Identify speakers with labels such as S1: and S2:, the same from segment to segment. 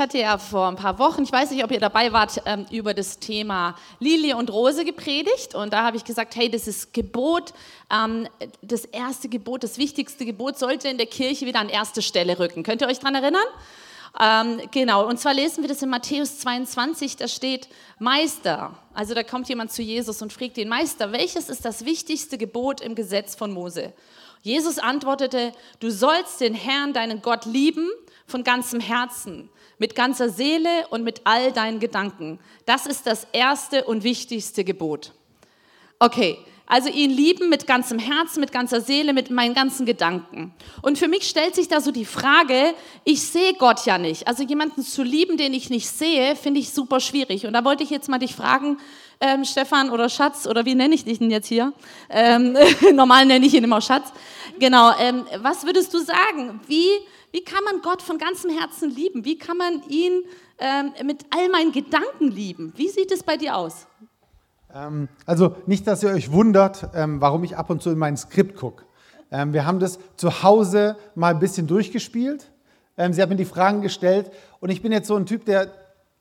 S1: Ich hatte ja vor ein paar Wochen, ich weiß nicht, ob ihr dabei wart, ähm, über das Thema Lilie und Rose gepredigt. Und da habe ich gesagt, hey, das ist Gebot, ähm, das erste Gebot, das wichtigste Gebot sollte in der Kirche wieder an erste Stelle rücken. Könnt ihr euch daran erinnern? Ähm, genau, und zwar lesen wir das in Matthäus 22, da steht Meister. Also da kommt jemand zu Jesus und fragt den Meister, welches ist das wichtigste Gebot im Gesetz von Mose? Jesus antwortete, du sollst den Herrn, deinen Gott lieben von ganzem Herzen mit ganzer Seele und mit all deinen Gedanken. Das ist das erste und wichtigste Gebot. Okay, also ihn lieben mit ganzem Herzen, mit ganzer Seele, mit meinen ganzen Gedanken. Und für mich stellt sich da so die Frage, ich sehe Gott ja nicht. Also jemanden zu lieben, den ich nicht sehe, finde ich super schwierig. Und da wollte ich jetzt mal dich fragen, ähm, Stefan oder Schatz, oder wie nenne ich dich denn jetzt hier? Ähm, normal nenne ich ihn immer Schatz. Genau, ähm, was würdest du sagen? Wie wie kann man Gott von ganzem Herzen lieben? Wie kann man ihn ähm, mit all meinen Gedanken lieben? Wie sieht es bei dir aus?
S2: Ähm, also nicht, dass ihr euch wundert, ähm, warum ich ab und zu in mein Skript gucke. Ähm, wir haben das zu Hause mal ein bisschen durchgespielt. Ähm, sie hat mir die Fragen gestellt und ich bin jetzt so ein Typ, der,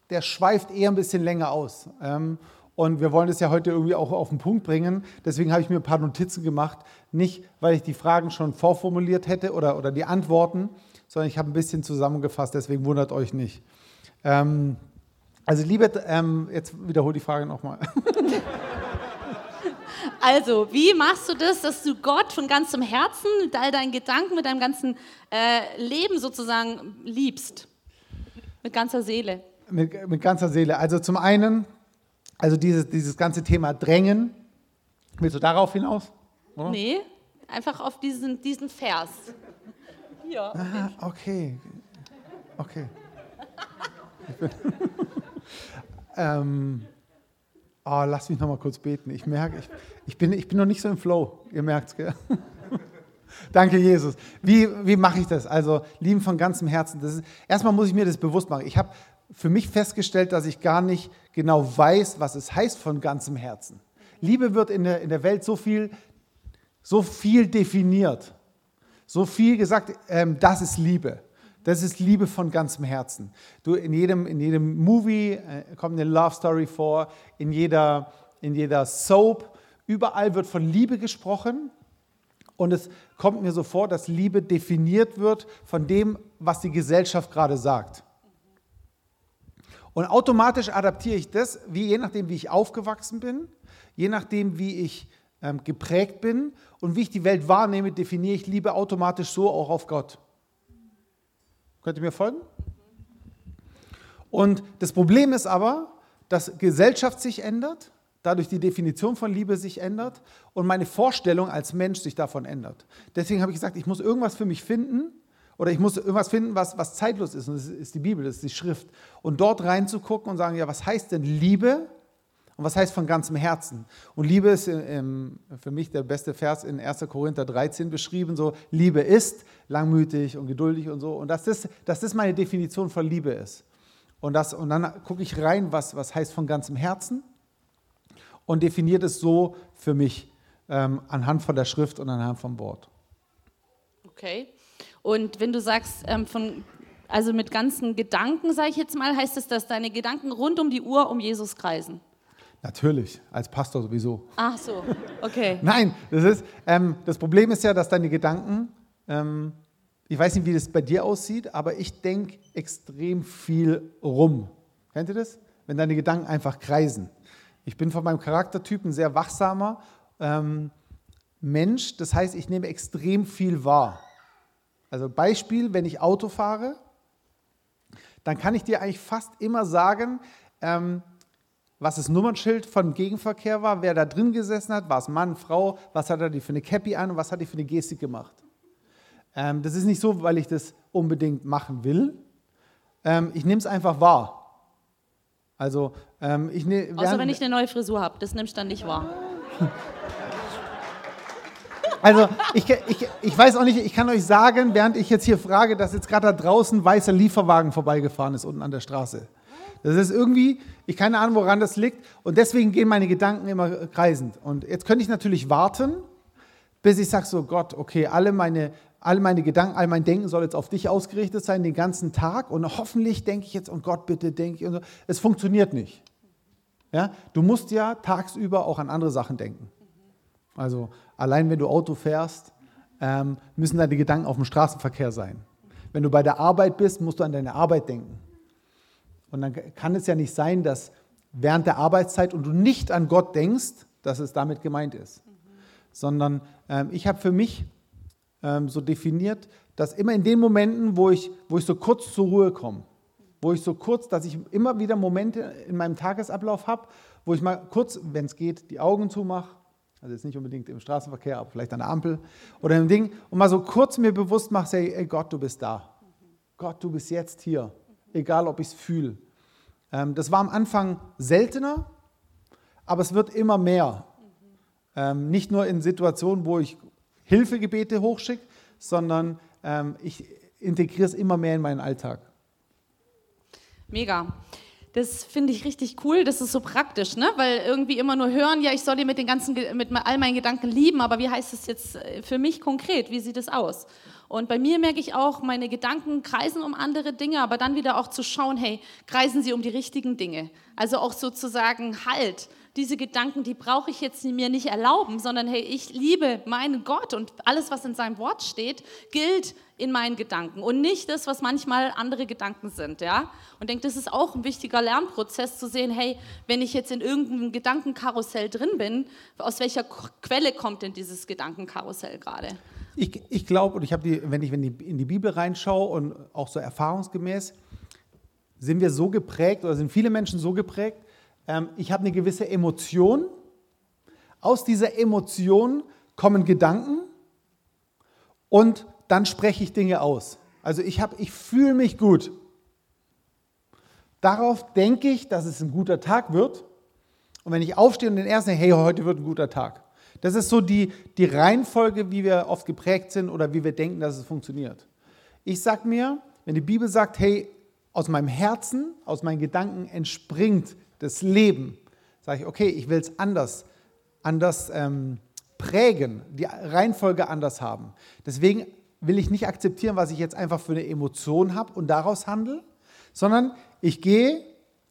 S2: der schweift eher ein bisschen länger aus. Ähm, und wir wollen das ja heute irgendwie auch auf den Punkt bringen. Deswegen habe ich mir ein paar Notizen gemacht. Nicht, weil ich die Fragen schon vorformuliert hätte oder, oder die Antworten, sondern ich habe ein bisschen zusammengefasst, deswegen wundert euch nicht. Ähm, also liebe, ähm, jetzt wiederhole die Frage nochmal.
S1: Also, wie machst du das, dass du Gott von ganzem Herzen, mit all deinen Gedanken, mit deinem ganzen äh, Leben sozusagen liebst? Mit ganzer Seele.
S2: Mit, mit ganzer Seele. Also zum einen, also dieses, dieses ganze Thema Drängen. Willst du darauf hinaus?
S1: Oder? Nee, einfach auf diesen, diesen Vers.
S2: Hier. Ah, okay. Okay. ähm, oh, lass mich noch mal kurz beten. Ich merke, ich, ich, bin, ich bin noch nicht so im Flow. Ihr merkt es, Danke, Jesus. Wie, wie mache ich das? Also, lieben von ganzem Herzen. Das ist, erstmal muss ich mir das bewusst machen. Ich habe für mich festgestellt, dass ich gar nicht genau weiß, was es heißt von ganzem Herzen. Liebe wird in der, in der Welt so viel, so viel definiert so viel gesagt, ähm, das ist Liebe. Das ist Liebe von ganzem Herzen. Du, in, jedem, in jedem Movie äh, kommt eine Love Story vor, in jeder, in jeder Soap, überall wird von Liebe gesprochen. Und es kommt mir so vor, dass Liebe definiert wird von dem, was die Gesellschaft gerade sagt. Und automatisch adaptiere ich das, wie, je nachdem, wie ich aufgewachsen bin, je nachdem, wie ich ähm, geprägt bin und wie ich die Welt wahrnehme, definiere ich Liebe automatisch so auch auf Gott. Könnt ihr mir folgen? Und das Problem ist aber, dass Gesellschaft sich ändert, dadurch die Definition von Liebe sich ändert und meine Vorstellung als Mensch sich davon ändert. Deswegen habe ich gesagt, ich muss irgendwas für mich finden oder ich muss irgendwas finden, was, was zeitlos ist. Und das ist die Bibel, das ist die Schrift. Und dort reinzugucken und sagen, ja, was heißt denn Liebe? Und was heißt von ganzem Herzen? Und Liebe ist für mich der beste Vers in 1. Korinther 13 beschrieben, so Liebe ist langmütig und geduldig und so. Und dass das, dass das meine Definition von Liebe ist. Und, das, und dann gucke ich rein, was, was heißt von ganzem Herzen und definiere es so für mich ähm, anhand von der Schrift und anhand vom Wort.
S1: Okay. Und wenn du sagst, ähm, von, also mit ganzen Gedanken, sage ich jetzt mal, heißt es, dass deine Gedanken rund um die Uhr um Jesus kreisen?
S2: Natürlich, als Pastor sowieso.
S1: Ach so, okay.
S2: Nein, das, ist, ähm, das Problem ist ja, dass deine Gedanken, ähm, ich weiß nicht, wie das bei dir aussieht, aber ich denke extrem viel rum. Kennt ihr das? Wenn deine Gedanken einfach kreisen. Ich bin von meinem Charaktertyp ein sehr wachsamer ähm, Mensch, das heißt, ich nehme extrem viel wahr. Also Beispiel, wenn ich Auto fahre, dann kann ich dir eigentlich fast immer sagen, ähm, was das Nummernschild von Gegenverkehr war, wer da drin gesessen hat, war es Mann, Frau, was hat er die für eine Cappy an und was hat die für eine Gestik gemacht. Ähm, das ist nicht so, weil ich das unbedingt machen will. Ähm, ich nehme es einfach wahr. Also, ähm, ich ne,
S1: Außer wenn ich eine neue Frisur habe, das nimmst du dann nicht wahr.
S2: Also ich, ich, ich weiß auch nicht, ich kann euch sagen, während ich jetzt hier frage, dass jetzt gerade da draußen ein weißer Lieferwagen vorbeigefahren ist unten an der Straße. Das ist irgendwie, ich keine Ahnung, woran das liegt. Und deswegen gehen meine Gedanken immer kreisend. Und jetzt könnte ich natürlich warten, bis ich sage so, Gott, okay, alle meine, all meine Gedanken, all mein Denken soll jetzt auf dich ausgerichtet sein, den ganzen Tag. Und hoffentlich denke ich jetzt, und Gott bitte denke ich. Und so. Es funktioniert nicht. Ja? Du musst ja tagsüber auch an andere Sachen denken. Also allein wenn du Auto fährst, ähm, müssen deine Gedanken auf dem Straßenverkehr sein. Wenn du bei der Arbeit bist, musst du an deine Arbeit denken. Und dann kann es ja nicht sein, dass während der Arbeitszeit und du nicht an Gott denkst, dass es damit gemeint ist. Mhm. Sondern ähm, ich habe für mich ähm, so definiert, dass immer in den Momenten, wo ich, wo ich so kurz zur Ruhe komme, wo ich so kurz, dass ich immer wieder Momente in meinem Tagesablauf habe, wo ich mal kurz, wenn es geht, die Augen zumache, also jetzt nicht unbedingt im Straßenverkehr, aber vielleicht an der Ampel oder im Ding, und mal so kurz mir bewusst mache, hey, ey Gott, du bist da. Gott, du bist jetzt hier, egal ob ich es fühle. Ähm, das war am Anfang seltener, aber es wird immer mehr. Ähm, nicht nur in Situationen, wo ich Hilfegebete hochschicke, sondern ähm, ich integriere es immer mehr in meinen Alltag.
S1: Mega. Das finde ich richtig cool, das ist so praktisch, ne? weil irgendwie immer nur hören, ja, ich soll ihn mit, den ganzen, mit all meinen Gedanken lieben, aber wie heißt es jetzt äh, für mich konkret, wie sieht es aus? Und bei mir merke ich auch, meine Gedanken kreisen um andere Dinge, aber dann wieder auch zu schauen, hey, kreisen sie um die richtigen Dinge? Also auch sozusagen, halt, diese Gedanken, die brauche ich jetzt mir nicht erlauben, sondern hey, ich liebe meinen Gott und alles, was in seinem Wort steht, gilt in meinen Gedanken und nicht das, was manchmal andere Gedanken sind, ja. Und denke, das ist auch ein wichtiger Lernprozess zu sehen, hey, wenn ich jetzt in irgendeinem Gedankenkarussell drin bin, aus welcher Quelle kommt denn dieses Gedankenkarussell gerade?
S2: Ich, ich glaube, und ich habe die, wenn ich, wenn ich in die Bibel reinschaue und auch so erfahrungsgemäß, sind wir so geprägt oder sind viele Menschen so geprägt, ähm, ich habe eine gewisse Emotion. Aus dieser Emotion kommen Gedanken und dann spreche ich Dinge aus. Also ich, ich fühle mich gut. Darauf denke ich, dass es ein guter Tag wird. Und wenn ich aufstehe und den ersten, hey, heute wird ein guter Tag. Das ist so die, die Reihenfolge, wie wir oft geprägt sind oder wie wir denken, dass es funktioniert. Ich sage mir, wenn die Bibel sagt, hey, aus meinem Herzen, aus meinen Gedanken entspringt das Leben, sage ich, okay, ich will es anders, anders ähm, prägen, die Reihenfolge anders haben. Deswegen will ich nicht akzeptieren, was ich jetzt einfach für eine Emotion habe und daraus handle, sondern ich gehe,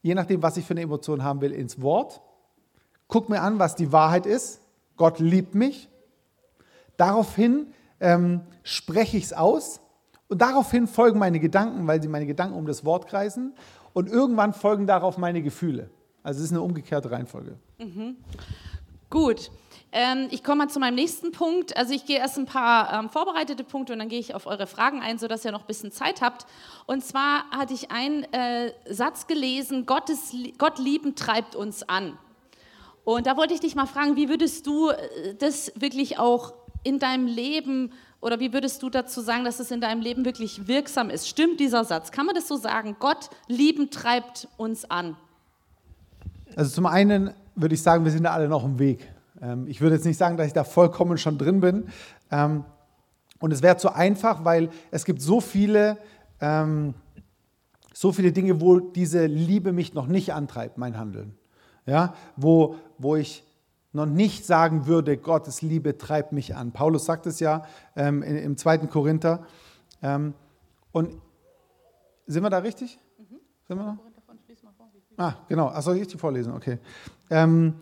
S2: je nachdem, was ich für eine Emotion haben will, ins Wort, gucke mir an, was die Wahrheit ist. Gott liebt mich. Daraufhin ähm, spreche ich es aus und daraufhin folgen meine Gedanken, weil sie meine Gedanken um das Wort kreisen und irgendwann folgen darauf meine Gefühle. Also es ist eine umgekehrte Reihenfolge.
S1: Mhm. Gut. Ähm, ich komme mal zu meinem nächsten Punkt. Also ich gehe erst ein paar ähm, vorbereitete Punkte und dann gehe ich auf eure Fragen ein, sodass ihr noch ein bisschen Zeit habt. Und zwar hatte ich einen äh, Satz gelesen, Gottes, Gott lieben treibt uns an. Und da wollte ich dich mal fragen, wie würdest du äh, das wirklich auch in deinem Leben oder wie würdest du dazu sagen, dass es in deinem Leben wirklich wirksam ist? Stimmt dieser Satz? Kann man das so sagen? Gott lieben treibt uns an.
S2: Also zum einen würde ich sagen, wir sind da alle noch im Weg. Ähm, ich würde jetzt nicht sagen, dass ich da vollkommen schon drin bin. Ähm, und es wäre zu einfach, weil es gibt so viele, ähm, so viele Dinge, wo diese Liebe mich noch nicht antreibt, mein Handeln. Ja, wo, wo ich noch nicht sagen würde, Gottes Liebe treibt mich an. Paulus sagt es ja ähm, im 2. Korinther. Ähm, und sind wir da richtig? Mhm. Sind wir da? Ah, genau. Achso, ich die vorlesen, okay. Ähm,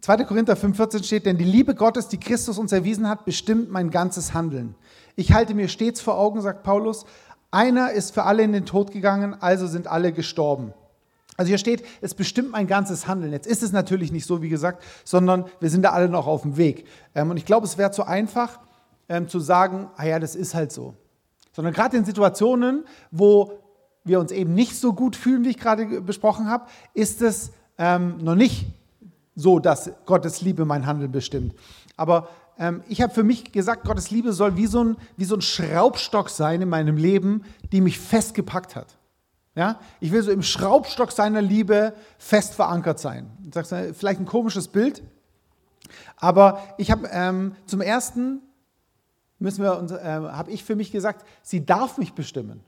S2: 2. Korinther 5,14 steht, denn die Liebe Gottes, die Christus uns erwiesen hat, bestimmt mein ganzes Handeln. Ich halte mir stets vor Augen, sagt Paulus, einer ist für alle in den Tod gegangen, also sind alle gestorben. Also hier steht, es bestimmt mein ganzes Handeln. Jetzt ist es natürlich nicht so, wie gesagt, sondern wir sind da alle noch auf dem Weg. Ähm, und ich glaube, es wäre zu einfach ähm, zu sagen, ah ja, das ist halt so. Sondern gerade in Situationen, wo wir uns eben nicht so gut fühlen, wie ich gerade besprochen habe, ist es ähm, noch nicht so, dass Gottes Liebe mein Handeln bestimmt. Aber ähm, ich habe für mich gesagt, Gottes Liebe soll wie so, ein, wie so ein Schraubstock sein in meinem Leben, die mich festgepackt hat. Ja? Ich will so im Schraubstock seiner Liebe fest verankert sein. Das ist vielleicht ein komisches Bild, aber ich habe ähm, zum ersten müssen wir äh, habe ich für mich gesagt, sie darf mich bestimmen.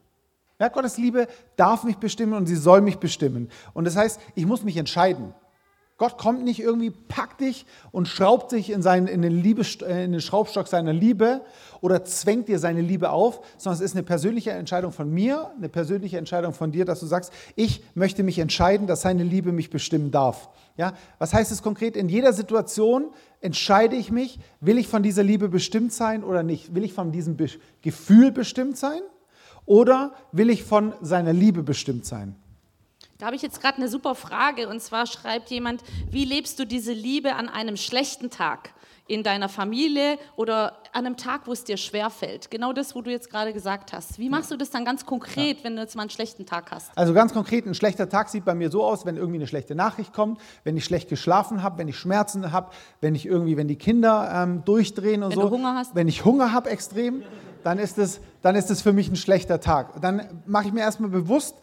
S2: Ja, Gottes Liebe darf mich bestimmen und sie soll mich bestimmen. Und das heißt, ich muss mich entscheiden. Gott kommt nicht irgendwie, packt dich und schraubt sich in, seinen, in, den Liebe, in den Schraubstock seiner Liebe oder zwängt dir seine Liebe auf, sondern es ist eine persönliche Entscheidung von mir, eine persönliche Entscheidung von dir, dass du sagst, ich möchte mich entscheiden, dass seine Liebe mich bestimmen darf. Ja? Was heißt es konkret? In jeder Situation entscheide ich mich, will ich von dieser Liebe bestimmt sein oder nicht? Will ich von diesem Gefühl bestimmt sein oder will ich von seiner Liebe bestimmt sein?
S1: Da habe ich jetzt gerade eine super Frage und zwar schreibt jemand, wie lebst du diese Liebe an einem schlechten Tag in deiner Familie oder an einem Tag, wo es dir schwer fällt? Genau das, wo du jetzt gerade gesagt hast. Wie machst du das dann ganz konkret, ja. wenn du jetzt mal einen schlechten Tag hast?
S2: Also ganz konkret, ein schlechter Tag sieht bei mir so aus, wenn irgendwie eine schlechte Nachricht kommt, wenn ich schlecht geschlafen habe, wenn ich Schmerzen habe, wenn ich irgendwie, wenn die Kinder ähm, durchdrehen und
S1: wenn
S2: so.
S1: Wenn du Hunger hast?
S2: Wenn ich Hunger habe extrem, dann ist es, dann ist es für mich ein schlechter Tag. Dann mache ich mir erstmal bewusst,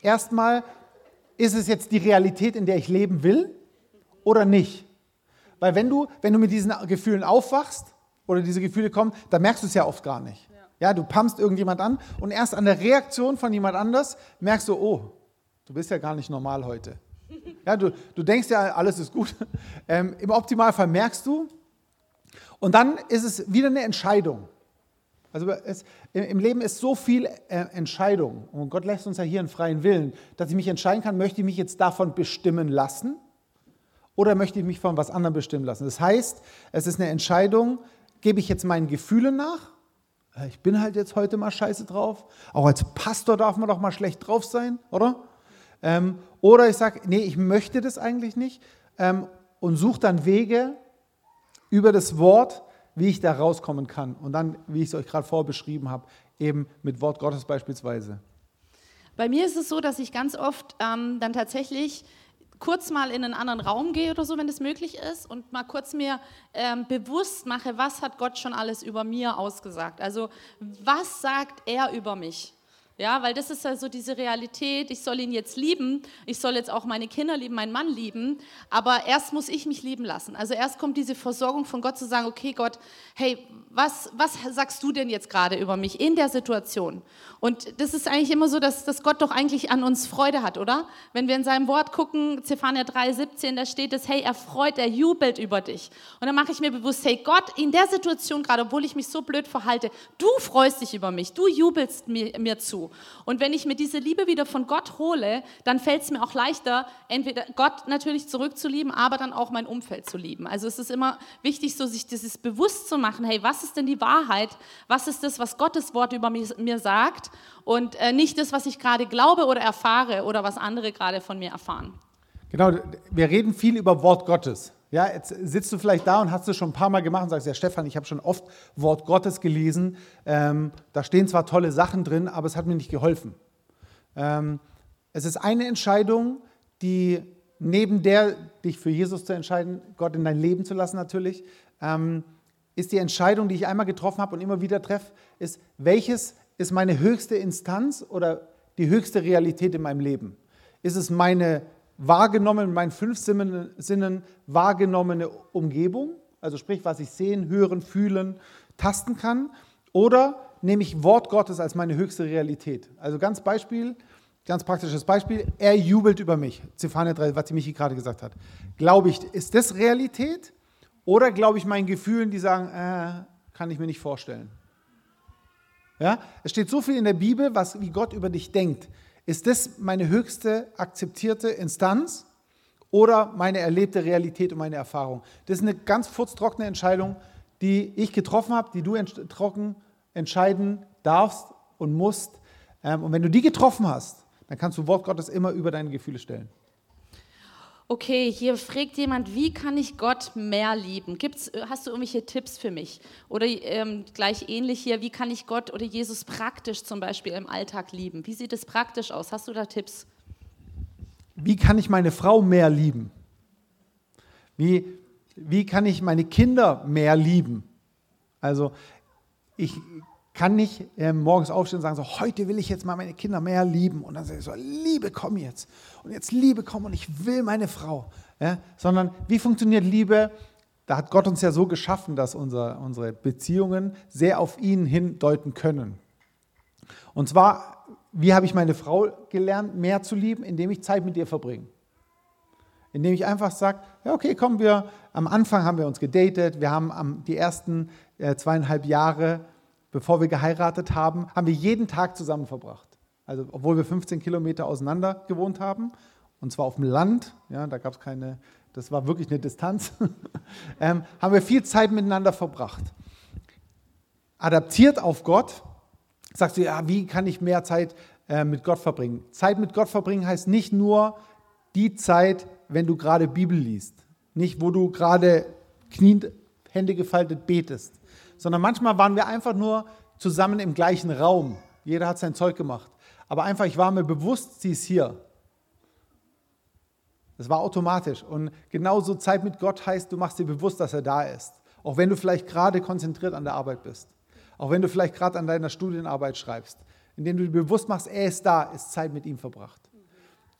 S2: erstmal ist es jetzt die Realität, in der ich leben will oder nicht? Weil wenn du, wenn du mit diesen Gefühlen aufwachst oder diese Gefühle kommen, dann merkst du es ja oft gar nicht. Ja, du pumpst irgendjemand an und erst an der Reaktion von jemand anders merkst du, oh, du bist ja gar nicht normal heute. Ja, du, du denkst ja, alles ist gut. Ähm, Im Optimalfall merkst du. Und dann ist es wieder eine Entscheidung. Also es, im Leben ist so viel äh, Entscheidung und Gott lässt uns ja hier einen freien Willen, dass ich mich entscheiden kann, möchte ich mich jetzt davon bestimmen lassen oder möchte ich mich von was anderem bestimmen lassen. Das heißt, es ist eine Entscheidung, gebe ich jetzt meinen Gefühlen nach? Äh, ich bin halt jetzt heute mal scheiße drauf. Auch als Pastor darf man doch mal schlecht drauf sein, oder? Ähm, oder ich sage, nee, ich möchte das eigentlich nicht ähm, und suche dann Wege über das Wort, wie ich da rauskommen kann. Und dann, wie ich es euch gerade vorbeschrieben habe, eben mit Wort Gottes beispielsweise.
S1: Bei mir ist es so, dass ich ganz oft ähm, dann tatsächlich kurz mal in einen anderen Raum gehe oder so, wenn das möglich ist, und mal kurz mir ähm, bewusst mache, was hat Gott schon alles über mir ausgesagt. Also was sagt er über mich? Ja, weil das ist ja so diese Realität, ich soll ihn jetzt lieben, ich soll jetzt auch meine Kinder lieben, meinen Mann lieben, aber erst muss ich mich lieben lassen. Also erst kommt diese Versorgung von Gott zu sagen, okay Gott, hey, was, was sagst du denn jetzt gerade über mich in der Situation? Und das ist eigentlich immer so, dass, dass Gott doch eigentlich an uns Freude hat, oder? Wenn wir in seinem Wort gucken, Zephania 3, 17, da steht es, hey, er freut, er jubelt über dich. Und dann mache ich mir bewusst, hey Gott, in der Situation gerade, obwohl ich mich so blöd verhalte, du freust dich über mich, du jubelst mir, mir zu. Und wenn ich mir diese Liebe wieder von Gott hole, dann fällt es mir auch leichter, entweder Gott natürlich zurückzulieben, aber dann auch mein Umfeld zu lieben. Also es ist immer wichtig, so sich dieses bewusst zu machen, hey, was ist denn die Wahrheit? Was ist das, was Gottes Wort über mir, mir sagt? Und äh, nicht das, was ich gerade glaube oder erfahre oder was andere gerade von mir erfahren.
S2: Genau, wir reden viel über Wort Gottes. Ja, jetzt sitzt du vielleicht da und hast es schon ein paar Mal gemacht und sagst, ja Stefan, ich habe schon oft Wort Gottes gelesen. Ähm, da stehen zwar tolle Sachen drin, aber es hat mir nicht geholfen. Ähm, es ist eine Entscheidung, die neben der, dich für Jesus zu entscheiden, Gott in dein Leben zu lassen natürlich, ähm, ist die Entscheidung, die ich einmal getroffen habe und immer wieder treffe, ist, welches ist meine höchste Instanz oder die höchste Realität in meinem Leben? Ist es meine wahrgenommen, mit meinen fünf Sinnen wahrgenommene Umgebung, also sprich, was ich sehen, hören, fühlen, tasten kann, oder nehme ich Wort Gottes als meine höchste Realität? Also ganz Beispiel, ganz praktisches Beispiel, er jubelt über mich, Zephania 3, was die Michi gerade gesagt hat. Glaube ich, ist das Realität oder glaube ich meinen Gefühlen, die sagen, äh, kann ich mir nicht vorstellen? Ja, es steht so viel in der Bibel, was wie Gott über dich denkt. Ist das meine höchste akzeptierte Instanz oder meine erlebte Realität und meine Erfahrung? Das ist eine ganz furztrockene Entscheidung, die ich getroffen habe, die du trocken entscheiden darfst und musst. Ähm, und wenn du die getroffen hast, dann kannst du Wort Gottes immer über deine Gefühle stellen
S1: okay, hier fragt jemand, wie kann ich Gott mehr lieben? Gibt's, hast du irgendwelche Tipps für mich? Oder ähm, gleich ähnlich hier, wie kann ich Gott oder Jesus praktisch zum Beispiel im Alltag lieben? Wie sieht es praktisch aus? Hast du da Tipps?
S2: Wie kann ich meine Frau mehr lieben? Wie, wie kann ich meine Kinder mehr lieben? Also ich kann nicht äh, morgens aufstehen und sagen, so, heute will ich jetzt mal meine Kinder mehr lieben. Und dann sage ich so, Liebe, komm jetzt. Und jetzt Liebe, komm und ich will meine Frau. Ja? Sondern wie funktioniert Liebe? Da hat Gott uns ja so geschaffen, dass unser, unsere Beziehungen sehr auf ihn hindeuten können. Und zwar, wie habe ich meine Frau gelernt, mehr zu lieben, indem ich Zeit mit ihr verbringe. indem ich einfach sage, ja okay, kommen wir, am Anfang haben wir uns gedatet, wir haben die ersten äh, zweieinhalb Jahre, bevor wir geheiratet haben, haben wir jeden Tag zusammen verbracht. Also obwohl wir 15 Kilometer auseinander gewohnt haben, und zwar auf dem Land, ja, da gab es keine, das war wirklich eine Distanz, ähm, haben wir viel Zeit miteinander verbracht. Adaptiert auf Gott, sagst du, ja, wie kann ich mehr Zeit äh, mit Gott verbringen? Zeit mit Gott verbringen heißt nicht nur die Zeit, wenn du gerade Bibel liest, nicht wo du gerade kniend, Hände gefaltet betest, sondern manchmal waren wir einfach nur zusammen im gleichen Raum. Jeder hat sein Zeug gemacht. Aber einfach, ich war mir bewusst, sie ist hier. Das war automatisch. Und genauso Zeit mit Gott heißt, du machst dir bewusst, dass er da ist. Auch wenn du vielleicht gerade konzentriert an der Arbeit bist. Auch wenn du vielleicht gerade an deiner Studienarbeit schreibst. Indem du dir bewusst machst, er ist da, ist Zeit mit ihm verbracht.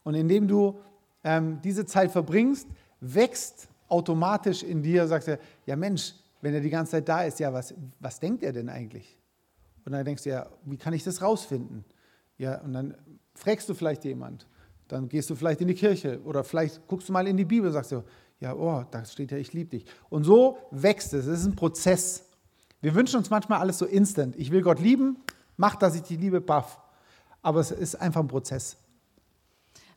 S2: Und indem du ähm, diese Zeit verbringst, wächst automatisch in dir, sagst du, ja Mensch, wenn er die ganze Zeit da ist, ja, was, was denkt er denn eigentlich? Und dann denkst du, ja, wie kann ich das rausfinden? Ja, und dann fragst du vielleicht jemand. Dann gehst du vielleicht in die Kirche oder vielleicht guckst du mal in die Bibel und sagst du, ja, oh, da steht ja, ich liebe dich. Und so wächst es. Es ist ein Prozess. Wir wünschen uns manchmal alles so instant. Ich will Gott lieben, mach, dass ich die Liebe baff. Aber es ist einfach ein Prozess.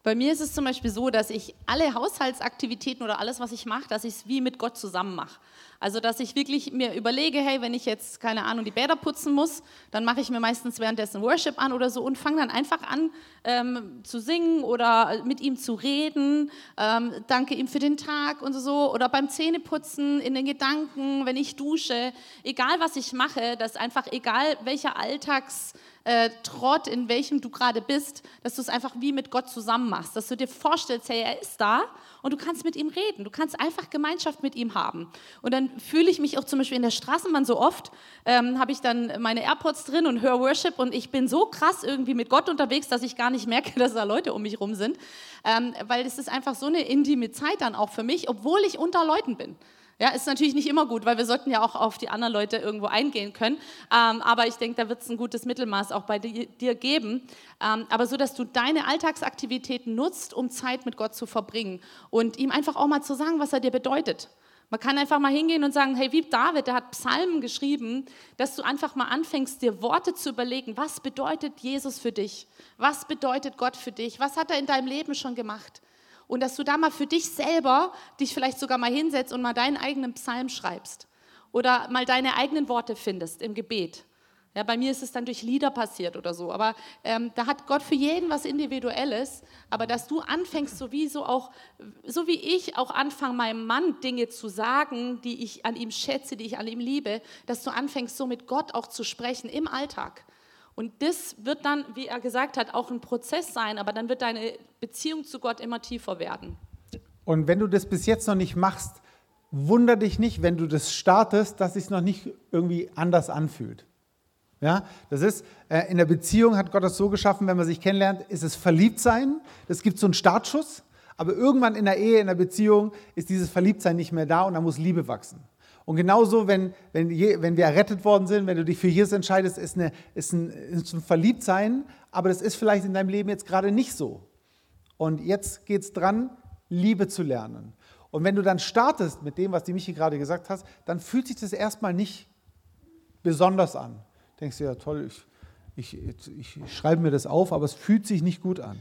S1: Bei mir ist es zum Beispiel so, dass ich alle Haushaltsaktivitäten oder alles, was ich mache, dass ich es wie mit Gott zusammen mache. Also, dass ich wirklich mir überlege, hey, wenn ich jetzt, keine Ahnung, die Bäder putzen muss, dann mache ich mir meistens währenddessen Worship an oder so und fange dann einfach an ähm, zu singen oder mit ihm zu reden, ähm, danke ihm für den Tag und so. Oder beim Zähneputzen, in den Gedanken, wenn ich dusche, egal was ich mache, dass einfach, egal welcher Alltags äh, Trott, in welchem du gerade bist, dass du es einfach wie mit Gott zusammen machst, dass du dir vorstellst, hey, er ist da und du kannst mit ihm reden, du kannst einfach Gemeinschaft mit ihm haben. Und dann fühle ich mich auch zum Beispiel in der Straßenbahn so oft, ähm, habe ich dann meine AirPods drin und höre Worship und ich bin so krass irgendwie mit Gott unterwegs, dass ich gar nicht merke, dass da Leute um mich rum sind, ähm, weil es ist einfach so eine intime Zeit dann auch für mich, obwohl ich unter Leuten bin. Ja, ist natürlich nicht immer gut, weil wir sollten ja auch auf die anderen Leute irgendwo eingehen können. Ähm, aber ich denke, da wird es ein gutes Mittelmaß auch bei dir, geben. Ähm, aber so, dass du deine Alltagsaktivitäten nutzt, um Zeit mit Gott zu verbringen und ihm einfach auch mal zu sagen, was er dir bedeutet. Man kann einfach mal hingehen und sagen, hey, wie David, der hat Psalmen geschrieben, dass du einfach mal anfängst, dir Worte zu überlegen, was bedeutet Jesus für dich? Was bedeutet Gott für dich? Was hat er in deinem Leben schon gemacht? Und dass du da mal für dich selber dich vielleicht sogar mal hinsetzt und mal deinen eigenen Psalm schreibst oder mal deine eigenen Worte findest im Gebet. Ja, bei mir ist es dann durch Lieder passiert oder so. Aber ähm, da hat Gott für jeden was Individuelles. Aber dass du anfängst, so auch, so wie ich auch anfange, meinem Mann Dinge zu sagen, die ich an ihm schätze, die ich an ihm liebe, dass du anfängst, so mit Gott auch zu sprechen im Alltag. Und das wird dann, wie er gesagt hat, auch ein Prozess sein, aber dann wird deine Beziehung zu Gott immer tiefer werden.
S2: Und wenn du das bis jetzt noch nicht machst, wunder dich nicht, wenn du das startest, dass es noch nicht irgendwie anders anfühlt. Ja, das ist, äh, in der Beziehung hat Gott das so geschaffen, wenn man sich kennenlernt, ist es Verliebtsein. Es gibt so einen Startschuss, aber irgendwann in der Ehe, in der Beziehung ist dieses Verliebtsein nicht mehr da und da muss Liebe wachsen. Und genauso, wenn, wenn, wenn wir errettet worden sind, wenn du dich für Jesus entscheidest, ist, eine, ist, ein, ist ein Verliebtsein, aber das ist vielleicht in deinem Leben jetzt gerade nicht so. Und jetzt geht es dran, Liebe zu lernen. Und wenn du dann startest mit dem, was die Michi gerade gesagt hast, dann fühlt sich das erstmal nicht besonders an. Denkst du, ja toll, ich, ich, ich schreibe mir das auf, aber es fühlt sich nicht gut an.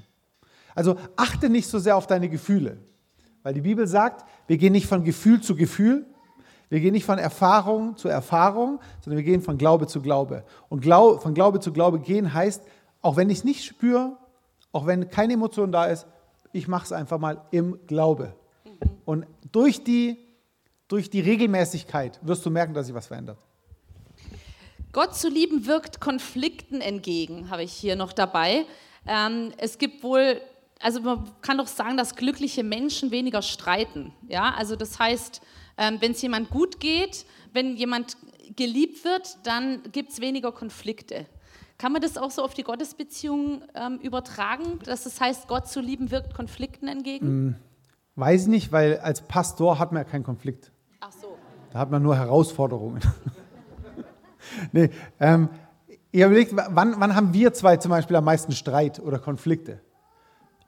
S2: Also achte nicht so sehr auf deine Gefühle, weil die Bibel sagt, wir gehen nicht von Gefühl zu Gefühl, wir gehen nicht von Erfahrung zu Erfahrung, sondern wir gehen von Glaube zu Glaube. Und Glau von Glaube zu Glaube gehen heißt, auch wenn ich es nicht spüre, auch wenn keine Emotion da ist, ich mache es einfach mal im Glaube. Und durch die, durch die Regelmäßigkeit wirst du merken, dass sich was verändert.
S1: Gott zu lieben wirkt Konflikten entgegen, habe ich hier noch dabei. Ähm, es gibt wohl, also man kann doch sagen, dass glückliche Menschen weniger streiten. Ja, also das heißt, ähm, wenn es jemand gut geht, wenn jemand geliebt wird, dann gibt es weniger Konflikte. Kann man das auch so auf die Gottesbeziehung ähm, übertragen, dass es heißt, Gott zu lieben wirkt Konflikten entgegen? Hm,
S2: weiß nicht, weil als Pastor hat man ja keinen Konflikt. Ach so. Da hat man nur Herausforderungen. nee, ähm, ihr überlegt, wann, wann haben wir zwei zum Beispiel am meisten Streit oder Konflikte?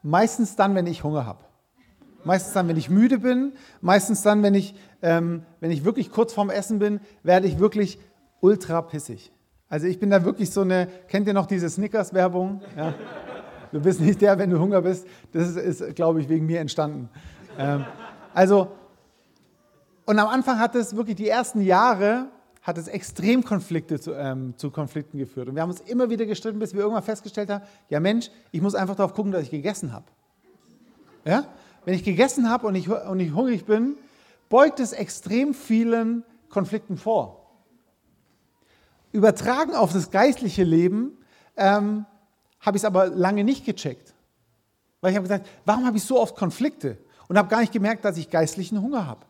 S2: Meistens dann, wenn ich Hunger habe. Meistens dann, wenn ich müde bin, meistens dann, wenn ich, ähm, wenn ich wirklich kurz vorm Essen bin, werde ich wirklich ultra pissig. Also ich bin da wirklich so eine, kennt ihr noch diese Snickers-Werbung? Ja. Du bist nicht der, wenn du Hunger bist. Das ist, ist glaube ich, wegen mir entstanden. Ähm, also, und am Anfang hat es wirklich die ersten Jahre, hat es extrem Konflikte zu, ähm, zu, Konflikten geführt. Und wir haben uns immer wieder gestritten, bis wir irgendwann festgestellt haben, ja Mensch, ich muss einfach darauf gucken, dass ich gegessen habe. Ja? Wenn ich gegessen habe und ich, und ich hungrig bin, beugt es extrem vielen Konflikten vor. Übertragen auf das geistliche Leben ähm, habe ich es aber lange nicht gecheckt. Weil ich habe gesagt, warum habe ich so oft Konflikte? Und habe gar nicht gemerkt, dass ich geistlichen Hunger habe.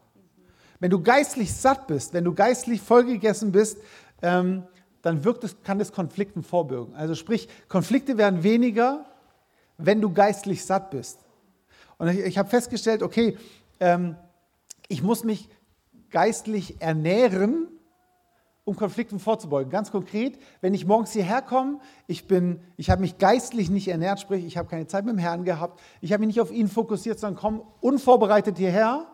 S2: Wenn du geistlich satt bist, wenn du geistlich vollgegessen bist, ähm, dann wirkt es, kann es Konflikten vorbürgen. Also sprich, Konflikte werden weniger, wenn du geistlich satt bist. Und ich, ich habe festgestellt, okay, ähm, ich muss mich geistlich ernähren, um Konflikten vorzubeugen. Ganz konkret, wenn ich morgens hierher komme, ich, ich habe mich geistlich nicht ernährt, sprich, ich habe keine Zeit mit dem Herrn gehabt, ich habe mich nicht auf ihn fokussiert, sondern komme unvorbereitet hierher.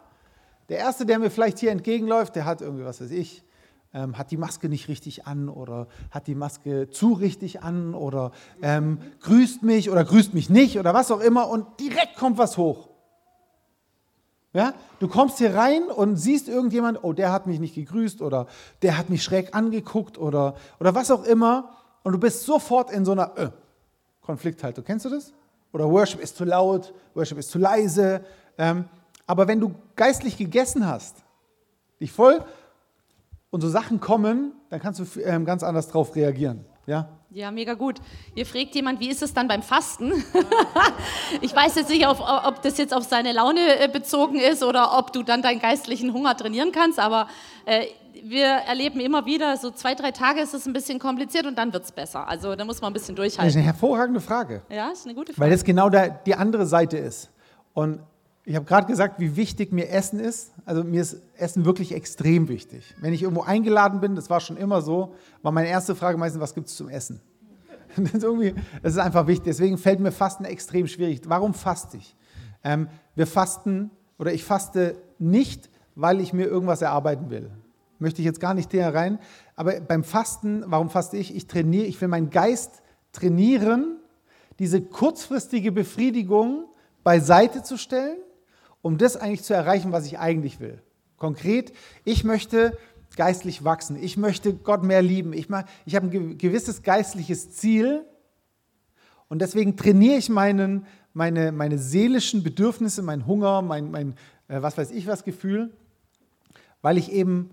S2: Der Erste, der mir vielleicht hier entgegenläuft, der hat irgendwie, was weiß ich, ähm, hat die Maske nicht richtig an oder hat die Maske zu richtig an oder ähm, grüßt mich oder grüßt mich nicht oder was auch immer und direkt kommt was hoch. Ja? Du kommst hier rein und siehst irgendjemand, oh, der hat mich nicht gegrüßt oder der hat mich schräg angeguckt oder, oder was auch immer und du bist sofort in so einer äh, Konflikthaltung. Kennst du das? Oder Worship ist zu laut, Worship ist zu leise. Ähm, aber wenn du geistlich gegessen hast, dich voll und so Sachen kommen, dann kannst du ähm, ganz anders drauf reagieren. Ja?
S1: Ja, mega gut. Hier fragt jemand, wie ist es dann beim Fasten? ich weiß jetzt nicht, ob das jetzt auf seine Laune äh, bezogen ist oder ob du dann deinen geistlichen Hunger trainieren kannst, aber äh, wir erleben immer wieder, so zwei, drei Tage ist es ein bisschen kompliziert und dann wird es besser. Also da muss man ein bisschen durchhalten. Das
S2: ist eine hervorragende Frage.
S1: Ja, ist eine gute Frage.
S2: Weil das genau der, die andere Seite ist. Und ich habe gerade gesagt, wie wichtig mir Essen ist. Also mir ist Essen wirklich extrem wichtig. Wenn ich irgendwo eingeladen bin, das war schon immer so, war meine erste Frage meistens, was gibt es zum Essen? Das ist, irgendwie, das ist einfach wichtig. Deswegen fällt mir Fasten extrem schwierig. Warum faste ich? Ähm, wir fasten oder ich faste nicht, weil ich mir irgendwas erarbeiten will. Möchte ich jetzt gar nicht näher rein. Aber beim Fasten, warum faste ich? Ich trainiere, ich will meinen Geist trainieren, diese kurzfristige Befriedigung beiseite zu stellen um das eigentlich zu erreichen, was ich eigentlich will. Konkret, ich möchte geistlich wachsen. Ich möchte Gott mehr lieben. Ich, ich habe ein gewisses geistliches Ziel und deswegen trainiere ich meinen, meine, meine seelischen Bedürfnisse, meinen Hunger, mein, mein äh, was weiß ich was Gefühl, weil ich eben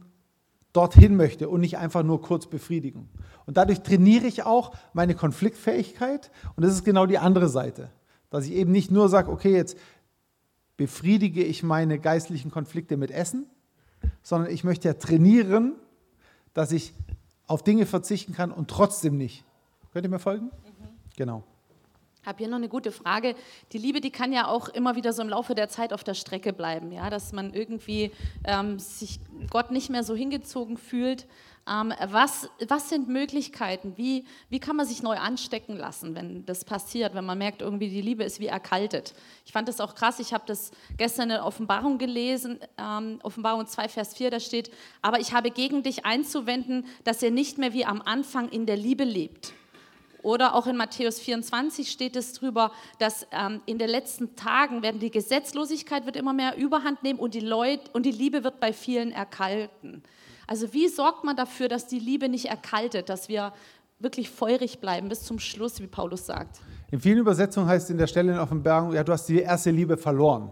S2: dorthin möchte und nicht einfach nur kurz befriedigen. Und dadurch trainiere ich auch meine Konfliktfähigkeit und das ist genau die andere Seite. Dass ich eben nicht nur sage, okay, jetzt befriedige ich meine geistlichen Konflikte mit Essen, sondern ich möchte ja trainieren, dass ich auf Dinge verzichten kann und trotzdem nicht. Könnt ihr mir folgen? Mhm. Genau.
S1: Habe hier noch eine gute Frage. Die Liebe, die kann ja auch immer wieder so im Laufe der Zeit auf der Strecke bleiben, ja, dass man irgendwie ähm, sich Gott nicht mehr so hingezogen fühlt. Ähm, was, was sind Möglichkeiten? Wie, wie kann man sich neu anstecken lassen, wenn das passiert, wenn man merkt, irgendwie die Liebe ist wie erkaltet? Ich fand das auch krass. Ich habe das gestern in der Offenbarung gelesen, ähm, Offenbarung 2, Vers 4, da steht, aber ich habe gegen dich einzuwenden, dass ihr nicht mehr wie am Anfang in der Liebe lebt. Oder auch in Matthäus 24 steht es drüber, dass ähm, in den letzten Tagen werden die Gesetzlosigkeit wird immer mehr Überhand nehmen und die Leute und die Liebe wird bei vielen erkalten. Also wie sorgt man dafür, dass die Liebe nicht erkaltet, dass wir wirklich feurig bleiben bis zum Schluss, wie Paulus sagt?
S2: In vielen Übersetzungen heißt es in der Stelle in Offenbarung, ja, du hast die erste Liebe verloren.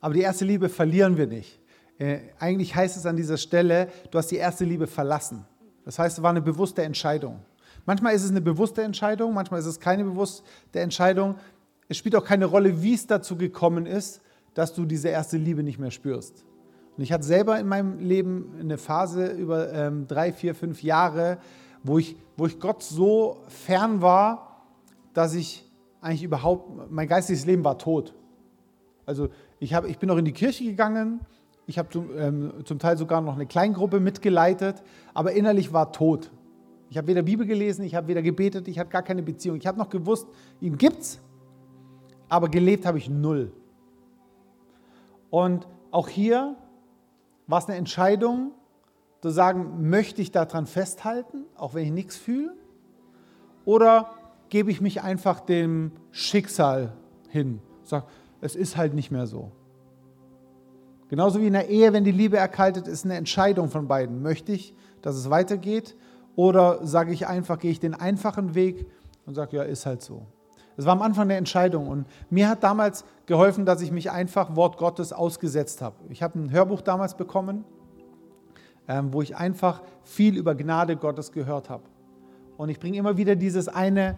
S2: Aber die erste Liebe verlieren wir nicht. Äh, eigentlich heißt es an dieser Stelle, du hast die erste Liebe verlassen. Das heißt, es war eine bewusste Entscheidung. Manchmal ist es eine bewusste Entscheidung, manchmal ist es keine bewusste Entscheidung. Es spielt auch keine Rolle, wie es dazu gekommen ist, dass du diese erste Liebe nicht mehr spürst. Und ich hatte selber in meinem Leben eine Phase über ähm, drei, vier, fünf Jahre, wo ich, wo ich Gott so fern war, dass ich eigentlich überhaupt, mein geistiges Leben war tot. Also ich, hab, ich bin auch in die Kirche gegangen, ich habe zum, ähm, zum Teil sogar noch eine Kleingruppe mitgeleitet, aber innerlich war tot. Ich habe weder Bibel gelesen, ich habe weder gebetet, ich habe gar keine Beziehung. Ich habe noch gewusst, ihn gibt's, aber gelebt habe ich null. Und auch hier war es eine Entscheidung, zu sagen, möchte ich daran festhalten, auch wenn ich nichts fühle? Oder gebe ich mich einfach dem Schicksal hin? Sag, es ist halt nicht mehr so. Genauso wie in der Ehe, wenn die Liebe erkaltet, ist eine Entscheidung von beiden. Möchte ich, dass es weitergeht? Oder sage ich einfach, gehe ich den einfachen Weg und sage, ja, ist halt so. Das war am Anfang eine Entscheidung und mir hat damals geholfen, dass ich mich einfach Wort Gottes ausgesetzt habe. Ich habe ein Hörbuch damals bekommen, ähm, wo ich einfach viel über Gnade Gottes gehört habe. Und ich bringe immer wieder dieses eine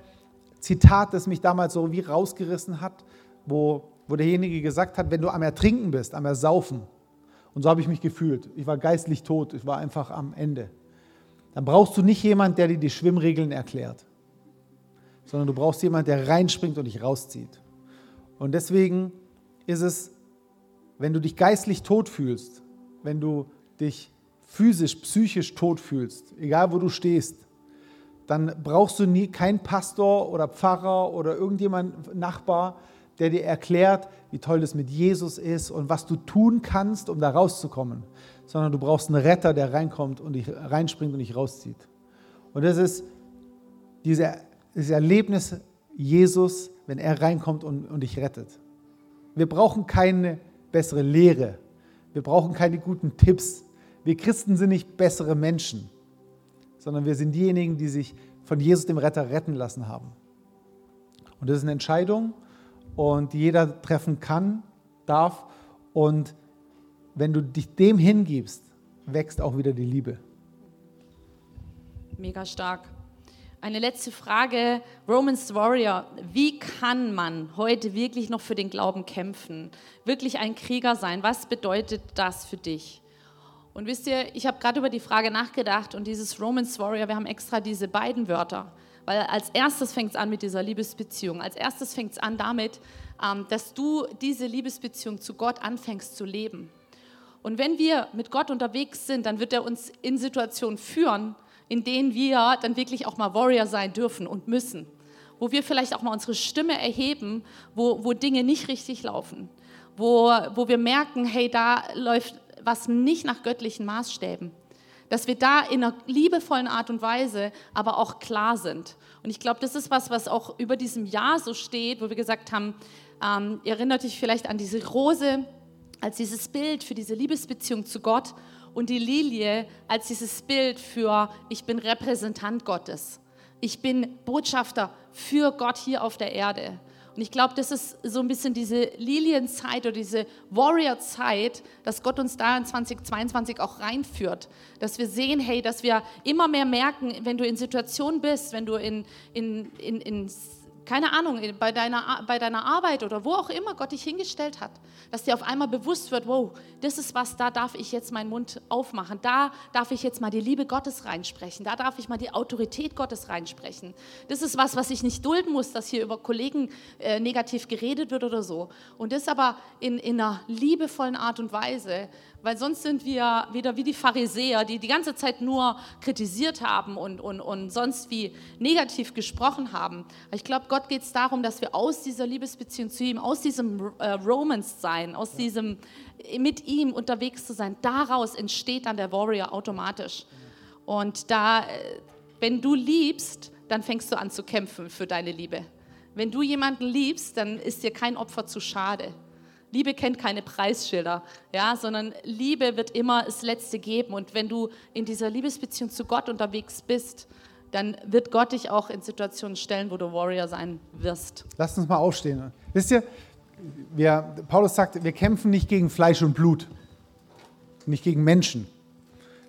S2: Zitat, das mich damals so wie rausgerissen hat, wo, wo derjenige gesagt hat, wenn du am Ertrinken bist, am Ersaufen, und so habe ich mich gefühlt, ich war geistlich tot, ich war einfach am Ende, dann brauchst du nicht jemanden, der dir die Schwimmregeln erklärt sondern du brauchst jemanden, der reinspringt und dich rauszieht. Und deswegen ist es, wenn du dich geistlich tot fühlst, wenn du dich physisch, psychisch tot fühlst, egal wo du stehst, dann brauchst du nie keinen Pastor oder Pfarrer oder irgendjemand Nachbar, der dir erklärt, wie toll das mit Jesus ist und was du tun kannst, um da rauszukommen, sondern du brauchst einen Retter, der reinkommt und dich reinspringt und dich rauszieht. Und das ist diese das Erlebnis Jesus, wenn er reinkommt und, und dich rettet. Wir brauchen keine bessere Lehre. Wir brauchen keine guten Tipps. Wir Christen sind nicht bessere Menschen, sondern wir sind diejenigen, die sich von Jesus, dem Retter, retten lassen haben. Und das ist eine Entscheidung und die jeder treffen kann, darf. Und wenn du dich dem hingibst, wächst auch wieder die Liebe.
S1: Mega stark. Eine letzte Frage, Romans Warrior. Wie kann man heute wirklich noch für den Glauben kämpfen? Wirklich ein Krieger sein? Was bedeutet das für dich? Und wisst ihr, ich habe gerade über die Frage nachgedacht und dieses Romans Warrior, wir haben extra diese beiden Wörter. Weil als erstes fängt es an mit dieser Liebesbeziehung. Als erstes fängt es an damit, ähm, dass du diese Liebesbeziehung zu Gott anfängst zu leben. Und wenn wir mit Gott unterwegs sind, dann wird er uns in Situationen führen, in denen wir dann wirklich auch mal Warrior sein dürfen und müssen. Wo wir vielleicht auch mal unsere Stimme erheben, wo, wo Dinge nicht richtig laufen. Wo, wo wir merken, hey, da läuft was nicht nach göttlichen Maßstäben. Dass wir da in einer liebevollen Art und Weise aber auch klar sind. Und ich glaube, das ist was, was auch über diesem Jahr so steht, wo wir gesagt haben, ähm, erinnert dich vielleicht an diese Rose als dieses Bild für diese Liebesbeziehung zu Gott und die Lilie als dieses Bild für, ich bin Repräsentant Gottes. Ich bin Botschafter für Gott hier auf der Erde. Und ich glaube, das ist so ein bisschen diese Lilienzeit oder diese Warrior-Zeit, dass Gott uns da in 2022 auch reinführt. Dass wir sehen, hey, dass wir immer mehr merken, wenn du in Situationen bist, wenn du in, in, in, in keine Ahnung, bei deiner, bei deiner Arbeit oder wo auch immer Gott dich hingestellt hat, dass dir auf einmal bewusst wird, wow, das ist was, da darf ich jetzt meinen Mund aufmachen, da darf ich jetzt mal die Liebe Gottes reinsprechen, da darf ich mal die Autorität Gottes reinsprechen. Das ist was, was ich nicht dulden muss, dass hier über Kollegen äh, negativ geredet wird oder so. Und das aber in, in einer liebevollen Art und Weise, weil sonst sind wir wieder wie die Pharisäer, die die ganze Zeit nur kritisiert haben und, und, und sonst wie negativ gesprochen haben. Ich glaube, Gott geht es darum, dass wir aus dieser Liebesbeziehung zu ihm, aus diesem äh, Romance sein, aus diesem mit ihm unterwegs zu sein, daraus entsteht dann der Warrior automatisch. Und da, äh, wenn du liebst, dann fängst du an zu kämpfen für deine Liebe. Wenn du jemanden liebst, dann ist dir kein Opfer zu schade. Liebe kennt keine Preisschilder, ja, sondern Liebe wird immer das Letzte geben. Und wenn du in dieser Liebesbeziehung zu Gott unterwegs bist, dann wird Gott dich auch in Situationen stellen, wo du Warrior sein wirst.
S2: Lass uns mal aufstehen. Wisst ihr, wir, Paulus sagt, wir kämpfen nicht gegen Fleisch und Blut, nicht gegen Menschen,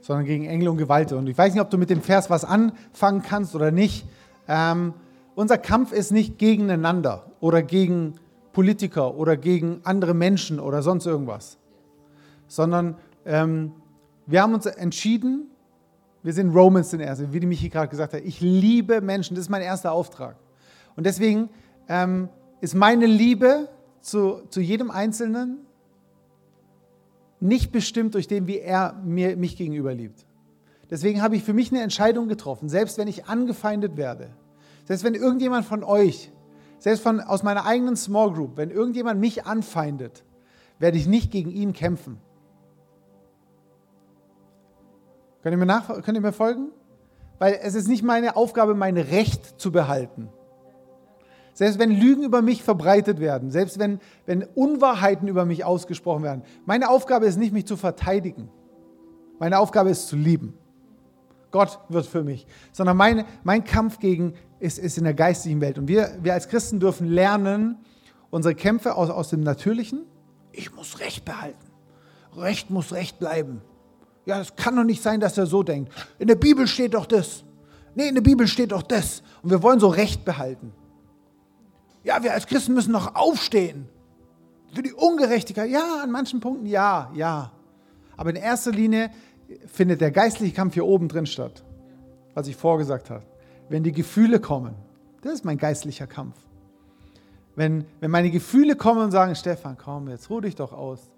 S2: sondern gegen Engel und Gewalten. Und ich weiß nicht, ob du mit dem Vers was anfangen kannst oder nicht. Ähm, unser Kampf ist nicht gegeneinander oder gegen Politiker oder gegen andere Menschen oder sonst irgendwas, sondern ähm, wir haben uns entschieden, wir sind Romans in erster, wie die Michi gerade gesagt hat, ich liebe Menschen, das ist mein erster Auftrag. Und deswegen ähm, ist meine Liebe zu, zu jedem Einzelnen nicht bestimmt durch den, wie er mir, mich gegenüber liebt. Deswegen habe ich für mich eine Entscheidung getroffen, selbst wenn ich angefeindet werde, selbst wenn irgendjemand von euch selbst von, aus meiner eigenen Small Group, wenn irgendjemand mich anfeindet, werde ich nicht gegen ihn kämpfen. Könnt ihr mir, nach, könnt ihr mir folgen? Weil es ist nicht meine Aufgabe, mein Recht zu behalten. Selbst wenn Lügen über mich verbreitet werden, selbst wenn, wenn Unwahrheiten über mich ausgesprochen werden, meine Aufgabe ist nicht, mich zu verteidigen. Meine Aufgabe ist zu lieben. Gott wird für mich. Sondern meine, mein Kampf gegen ist, ist in der geistigen Welt. Und wir, wir als Christen dürfen lernen, unsere Kämpfe aus, aus dem Natürlichen, ich muss Recht behalten. Recht muss Recht bleiben. Ja, es kann doch nicht sein, dass er so denkt. In der Bibel steht doch das. Nee, in der Bibel steht doch das. Und wir wollen so Recht behalten. Ja, wir als Christen müssen noch aufstehen. Für die Ungerechtigkeit. Ja, an manchen Punkten ja, ja. Aber in erster Linie findet der geistliche Kampf hier oben drin statt. Was ich vorgesagt habe. Wenn die Gefühle kommen, das ist mein geistlicher Kampf. Wenn, wenn meine Gefühle kommen und sagen, Stefan, komm, jetzt ruh dich doch aus.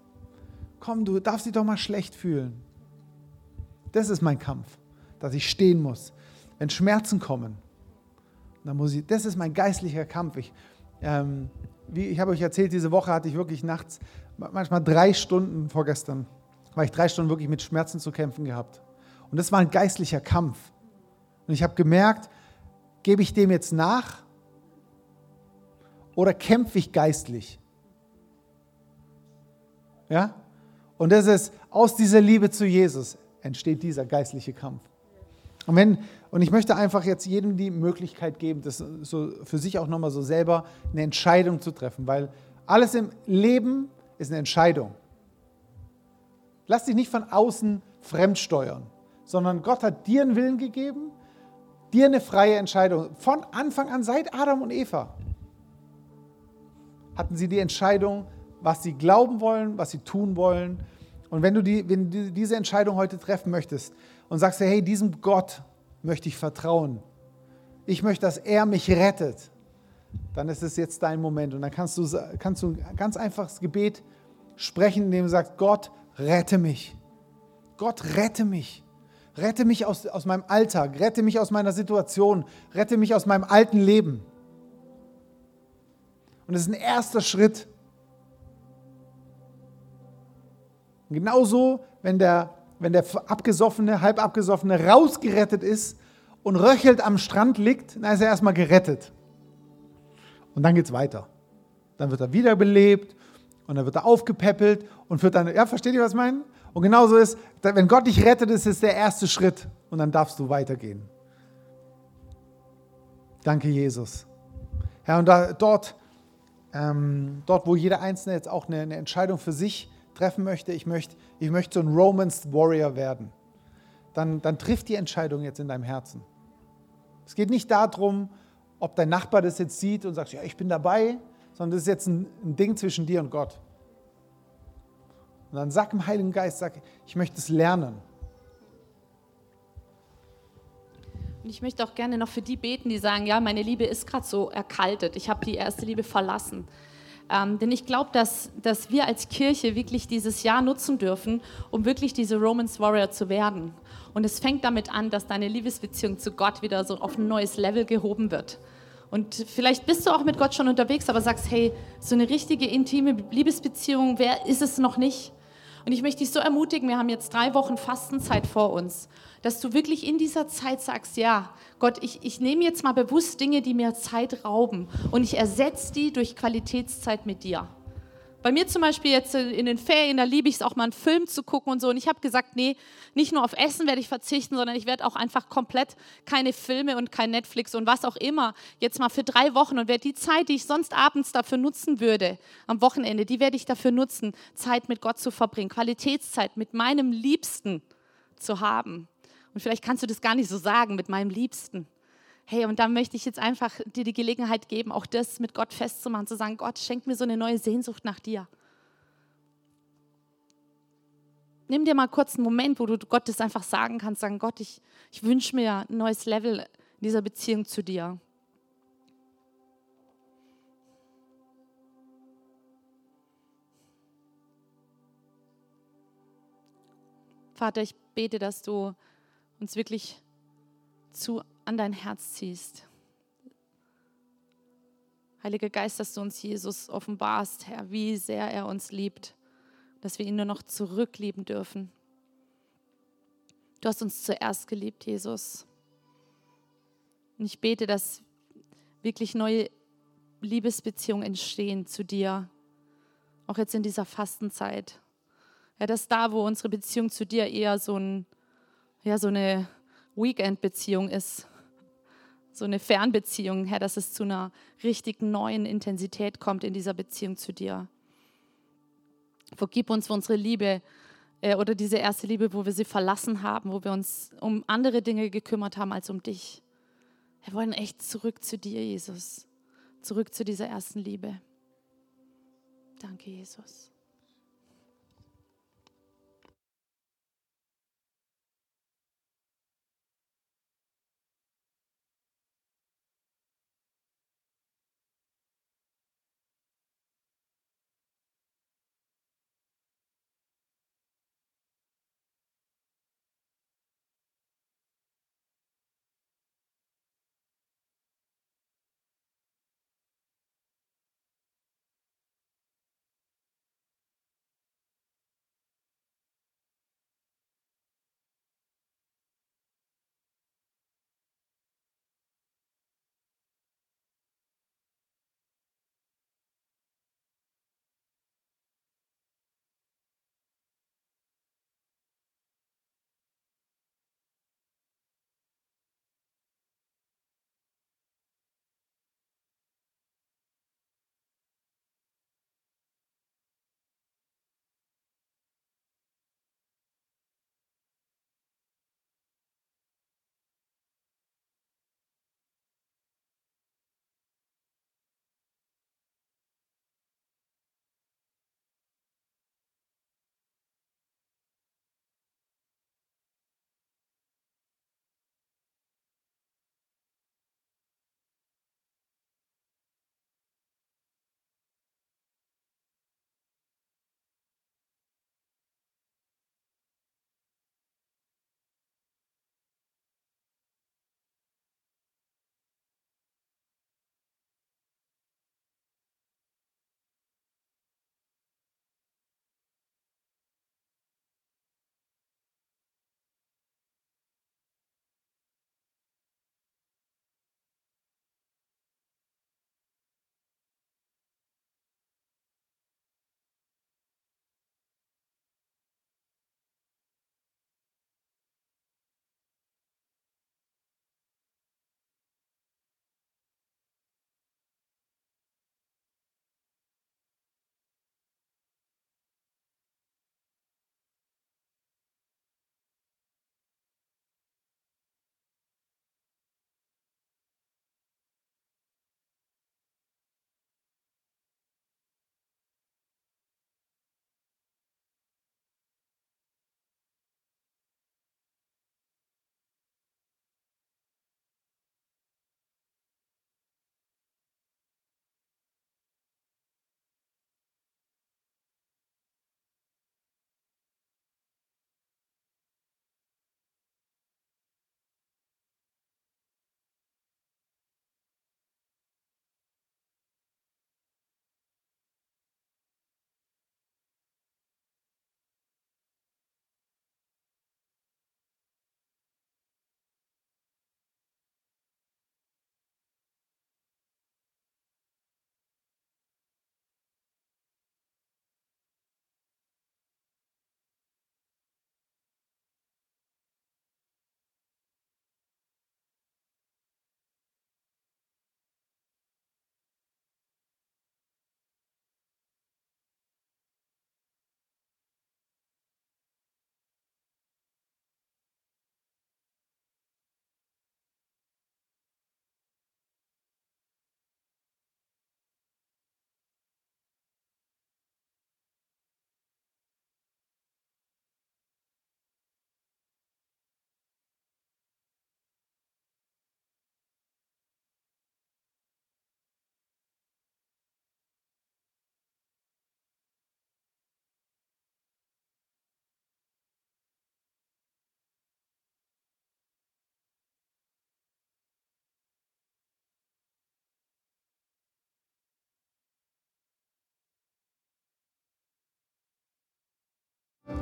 S2: Komm, du darfst dich doch mal schlecht fühlen. Das ist mein Kampf, dass ich stehen muss. Wenn Schmerzen kommen, dann muss ich, das ist mein geistlicher Kampf. Ich, ähm, wie ich habe euch erzählt, diese Woche hatte ich wirklich nachts, manchmal drei Stunden vorgestern, war ich drei Stunden wirklich mit Schmerzen zu kämpfen gehabt. Und das war ein geistlicher Kampf. Und ich habe gemerkt, gebe ich dem jetzt nach oder kämpfe ich geistlich? Ja? Und das ist aus dieser Liebe zu Jesus entsteht dieser geistliche Kampf. Und, wenn, und ich möchte einfach jetzt jedem die Möglichkeit geben, das so für sich auch nochmal so selber eine Entscheidung zu treffen, weil alles im Leben ist eine Entscheidung. Lass dich nicht von außen fremdsteuern, sondern Gott hat dir einen Willen gegeben, dir eine freie Entscheidung. Von Anfang an, seit Adam und Eva, hatten sie die Entscheidung, was sie glauben wollen, was sie tun wollen. Und wenn du, die, wenn du diese Entscheidung heute treffen möchtest und sagst, hey, diesem Gott möchte ich vertrauen, ich möchte, dass er mich rettet, dann ist es jetzt dein Moment. Und dann kannst du, kannst du ein ganz einfaches Gebet sprechen, indem du sagst, Gott, rette mich. Gott, rette mich. Rette mich aus, aus meinem Alltag, rette mich aus meiner Situation, rette mich aus meinem alten Leben. Und es ist ein erster Schritt. Und genauso, wenn der, wenn der abgesoffene, halb abgesoffene rausgerettet ist und röchelt am Strand liegt, dann ist er erstmal gerettet. Und dann geht es weiter. Dann wird er wiederbelebt und dann wird er aufgepäppelt und führt dann, ja, versteht ihr, was ich meine? Und genauso ist, wenn Gott dich rettet, ist es der erste Schritt und dann darfst du weitergehen. Danke, Jesus. Herr, und da, dort, ähm, dort, wo jeder Einzelne jetzt auch eine, eine, Entscheidung für sich treffen möchte, ich möchte, ich möchte so ein Romans Warrior werden, dann, dann trifft die Entscheidung jetzt in deinem Herzen. Es geht nicht darum, ob dein Nachbar das jetzt sieht und sagt, ja, ich bin dabei, sondern das ist jetzt ein, ein Ding zwischen dir und Gott. Und dann sag im Heiligen Geist, sag, ich möchte es lernen.
S1: Und ich möchte auch gerne noch für die beten, die sagen, ja, meine Liebe ist gerade so erkaltet. Ich habe die erste Liebe verlassen. Ähm, denn ich glaube, dass, dass wir als Kirche wirklich dieses Jahr nutzen dürfen, um wirklich diese Romans Warrior zu werden. Und es fängt damit an, dass deine Liebesbeziehung zu Gott wieder so auf ein neues Level gehoben wird. Und vielleicht bist du auch mit Gott schon unterwegs, aber sagst, hey, so eine richtige intime Liebesbeziehung, wer ist es noch nicht? Und ich möchte dich so ermutigen, wir haben jetzt drei Wochen Fastenzeit vor uns, dass du wirklich in dieser Zeit sagst, ja, Gott, ich, ich nehme jetzt mal bewusst Dinge, die mir Zeit rauben und ich ersetze die durch Qualitätszeit mit dir. Bei mir zum Beispiel jetzt in den Ferien, da liebe ich es auch mal einen Film zu gucken und so. Und ich habe gesagt, nee, nicht nur auf Essen werde ich verzichten, sondern ich werde auch einfach komplett keine Filme und kein Netflix und was auch immer jetzt mal für drei Wochen und werde die Zeit, die ich sonst abends dafür nutzen würde, am Wochenende, die werde ich dafür nutzen, Zeit mit Gott zu verbringen, Qualitätszeit mit meinem Liebsten zu haben. Und vielleicht kannst du das gar nicht so sagen, mit meinem Liebsten. Hey, und da möchte ich jetzt einfach dir die Gelegenheit geben, auch das mit Gott festzumachen, zu sagen, Gott, schenk mir so eine neue Sehnsucht nach dir. Nimm dir mal kurz einen Moment, wo du Gott das einfach sagen kannst, sagen, Gott, ich, ich wünsche mir ein neues Level in dieser Beziehung zu dir. Vater, ich bete, dass du uns wirklich zu an dein Herz ziehst. Heiliger Geist, dass du uns Jesus offenbarst, Herr, wie sehr er uns liebt. dass wir ihn nur noch zurücklieben dürfen. Du hast uns zuerst geliebt, Jesus. Und ich bete, dass wirklich neue Liebesbeziehungen entstehen zu dir, auch jetzt in dieser Fastenzeit. Ja, dass da, wo unsere Beziehung zu dir eher so, ein, ja, so eine Weekend-Beziehung ist, so eine Fernbeziehung, Herr, dass es zu einer richtig neuen Intensität kommt in dieser Beziehung zu dir. Vergib uns für unsere Liebe äh, oder diese erste Liebe, wo wir sie verlassen haben, wo wir uns um andere Dinge gekümmert haben als um dich. Wir wollen echt zurück zu dir, Jesus. Zurück zu dieser ersten Liebe. Danke, Jesus.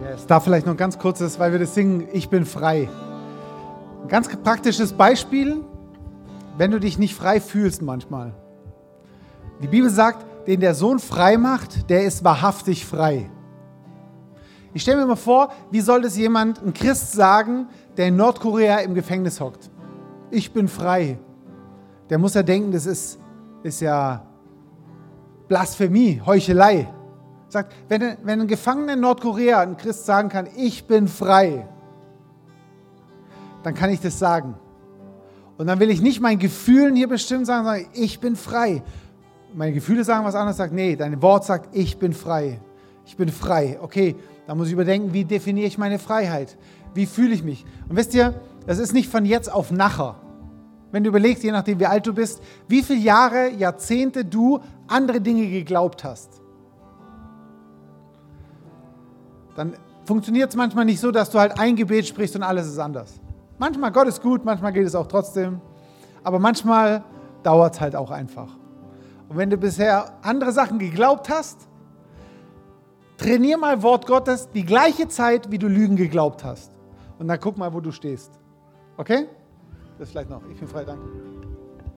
S2: Yes. Da vielleicht noch ein ganz kurzes, weil wir das singen, ich bin frei. Ein ganz praktisches Beispiel, wenn du dich nicht frei fühlst manchmal. Die Bibel sagt, den der Sohn frei macht, der ist wahrhaftig frei. Ich stelle mir mal vor, wie soll das jemand, ein Christ sagen, der in Nordkorea im Gefängnis hockt? Ich bin frei. Der muss ja denken, das ist, ist ja Blasphemie, Heuchelei. Sagt, wenn, wenn ein Gefangener in Nordkorea, ein Christ sagen kann, ich bin frei, dann kann ich das sagen. Und dann will ich nicht mein Gefühlen hier bestimmen sagen, sondern ich bin frei. Meine Gefühle sagen was anderes, sagt, nee, dein Wort sagt, ich bin frei. Ich bin frei. Okay, da muss ich überdenken, wie definiere ich meine Freiheit? Wie fühle ich mich? Und wisst ihr, das ist nicht von jetzt auf nachher. Wenn du überlegst, je nachdem wie alt du bist, wie viele Jahre, Jahrzehnte du andere Dinge geglaubt hast, dann funktioniert es manchmal nicht so, dass du halt ein Gebet sprichst und alles ist anders. Manchmal Gott ist gut, manchmal geht es auch trotzdem, aber manchmal dauert es halt auch einfach. Und wenn du bisher andere Sachen geglaubt hast, trainier mal Wort Gottes die gleiche Zeit, wie du Lügen geglaubt hast. Und dann guck mal, wo du stehst. Okay? Das vielleicht noch. Ich bin frei, danke.